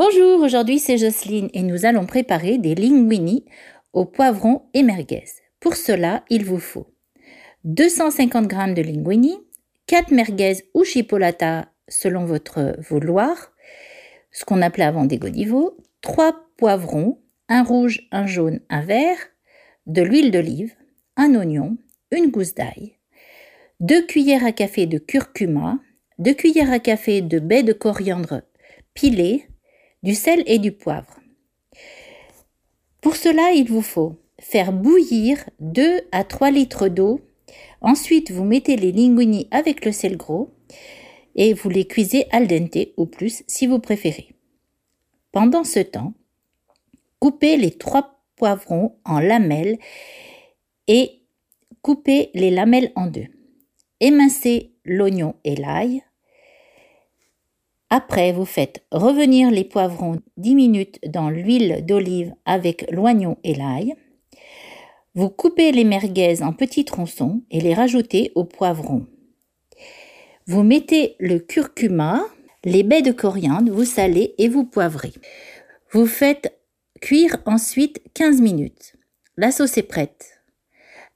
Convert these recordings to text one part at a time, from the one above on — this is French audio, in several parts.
Bonjour, aujourd'hui c'est Jocelyne et nous allons préparer des linguini au poivron et merguez. Pour cela, il vous faut 250 g de linguini, 4 merguez ou chipolata selon votre vouloir, ce qu'on appelait avant des godivots, 3 poivrons, un rouge, un jaune, un vert, de l'huile d'olive, un oignon, une gousse d'ail, 2 cuillères à café de curcuma, 2 cuillères à café de baies de coriandre pilées, du sel et du poivre. Pour cela, il vous faut faire bouillir 2 à 3 litres d'eau. Ensuite, vous mettez les linguini avec le sel gros et vous les cuisez al dente ou plus si vous préférez. Pendant ce temps, coupez les trois poivrons en lamelles et coupez les lamelles en deux. Émincez l'oignon et l'ail. Après, vous faites revenir les poivrons 10 minutes dans l'huile d'olive avec l'oignon et l'ail. Vous coupez les merguez en petits tronçons et les rajoutez au poivron. Vous mettez le curcuma, les baies de coriandre, vous salez et vous poivrez. Vous faites cuire ensuite 15 minutes. La sauce est prête.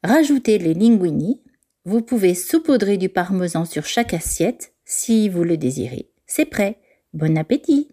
Rajoutez les linguini. Vous pouvez saupoudrer du parmesan sur chaque assiette si vous le désirez. C'est prêt. Bon appétit